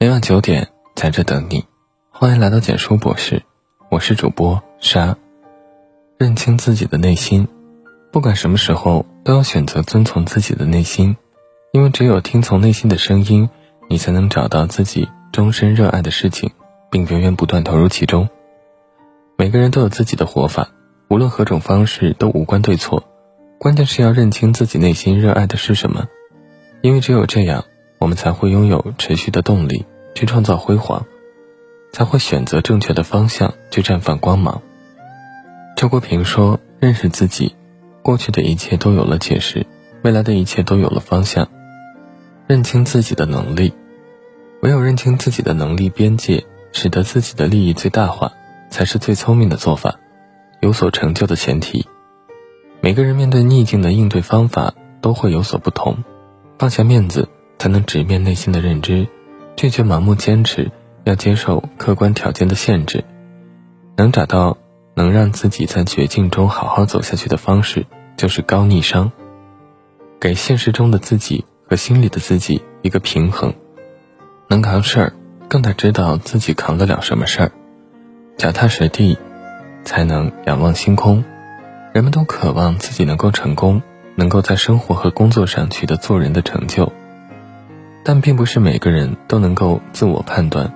每晚九点在这等你，欢迎来到简书博士，我是主播沙。认清自己的内心，不管什么时候都要选择遵从自己的内心，因为只有听从内心的声音，你才能找到自己终身热爱的事情，并源源不断投入其中。每个人都有自己的活法，无论何种方式都无关对错，关键是要认清自己内心热爱的是什么，因为只有这样。我们才会拥有持续的动力去创造辉煌，才会选择正确的方向去绽放光芒。周国平说：“认识自己，过去的一切都有了解释，未来的一切都有了方向。认清自己的能力，唯有认清自己的能力边界，使得自己的利益最大化，才是最聪明的做法，有所成就的前提。每个人面对逆境的应对方法都会有所不同，放下面子。”才能直面内心的认知，拒绝盲目坚持，要接受客观条件的限制，能找到能让自己在绝境中好好走下去的方式，就是高逆商，给现实中的自己和心里的自己一个平衡，能扛事儿，更得知道自己扛得了什么事儿，脚踏实地，才能仰望星空。人们都渴望自己能够成功，能够在生活和工作上取得做人的成就。但并不是每个人都能够自我判断、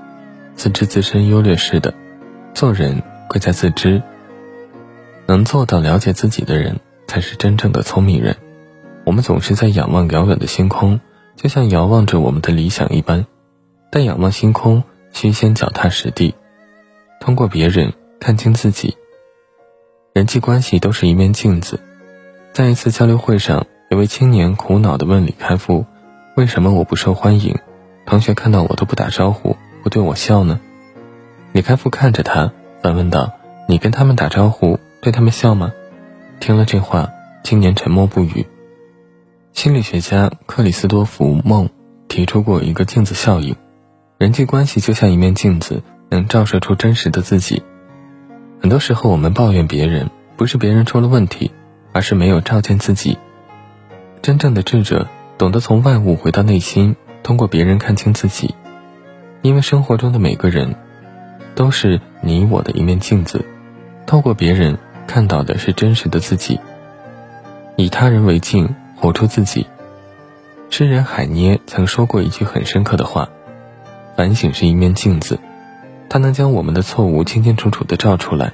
自知自身优劣势的。做人贵在自知，能做到了解自己的人才是真正的聪明人。我们总是在仰望遥远的星空，就像遥望着我们的理想一般。但仰望星空，需先脚踏实地，通过别人看清自己。人际关系都是一面镜子。在一次交流会上，有位青年苦恼地问李开复。为什么我不受欢迎？同学看到我都不打招呼，不对我笑呢？李开复看着他，反问道：“你跟他们打招呼，对他们笑吗？”听了这话，青年沉默不语。心理学家克里斯多福·梦提出过一个镜子效应：人际关系就像一面镜子，能照射出真实的自己。很多时候，我们抱怨别人，不是别人出了问题，而是没有照见自己。真正的智者。懂得从外物回到内心，通过别人看清自己，因为生活中的每个人，都是你我的一面镜子，透过别人看到的是真实的自己。以他人为镜，活出自己。诗人海涅曾说过一句很深刻的话：反省是一面镜子，它能将我们的错误清清楚楚地照出来，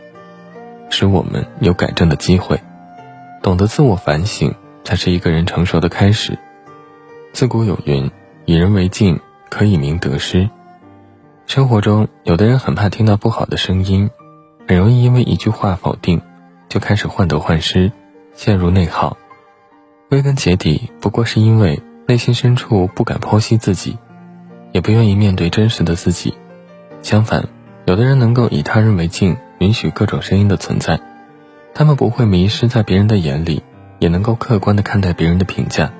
使我们有改正的机会。懂得自我反省，才是一个人成熟的开始。自古有云：“以人为镜，可以明得失。”生活中，有的人很怕听到不好的声音，很容易因为一句话否定，就开始患得患失，陷入内耗。归根结底，不过是因为内心深处不敢剖析自己，也不愿意面对真实的自己。相反，有的人能够以他人为镜，允许各种声音的存在，他们不会迷失在别人的眼里，也能够客观的看待别人的评价。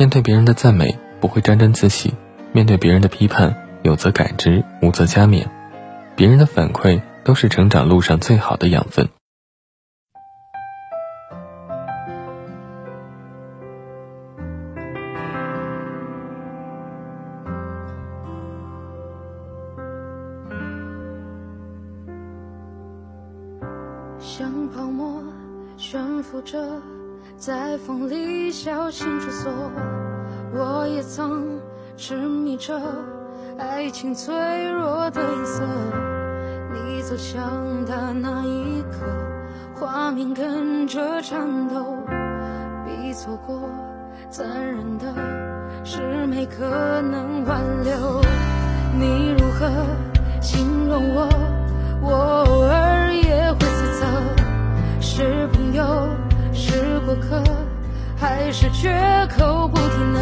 面对别人的赞美，不会沾沾自喜；面对别人的批判，有则改之，无则加勉。别人的反馈都是成长路上最好的养分。像泡沫悬浮着。在风里小心穿梭，我也曾痴迷着爱情脆弱的颜色。你走向他那一刻，画面跟着颤抖，比错过残忍的是没可能挽留。你如何形容我？我偶尔也会猜测，是朋友。是过客，还是绝口不提呢？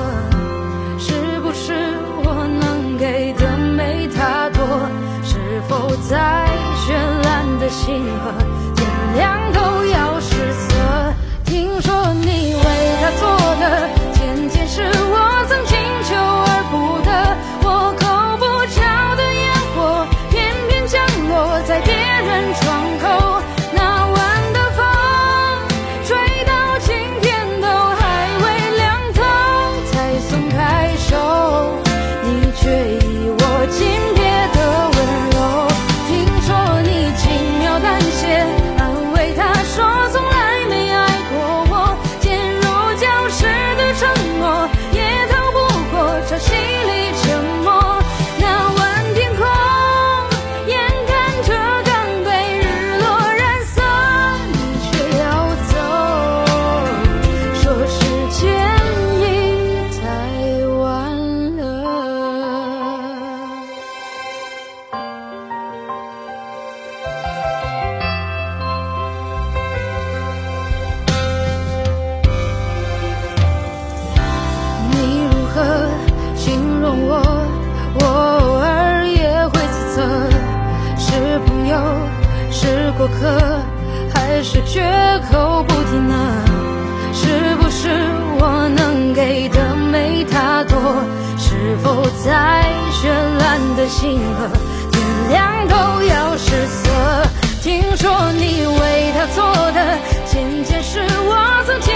是不是我能给的没他多？是否再绚烂的星河，天亮都要失色？听说你过客，还是绝口不提呢？是不是我能给的没他多？是否在绚烂的星河，天亮都要失色？听说你为他做的，渐渐是我曾经。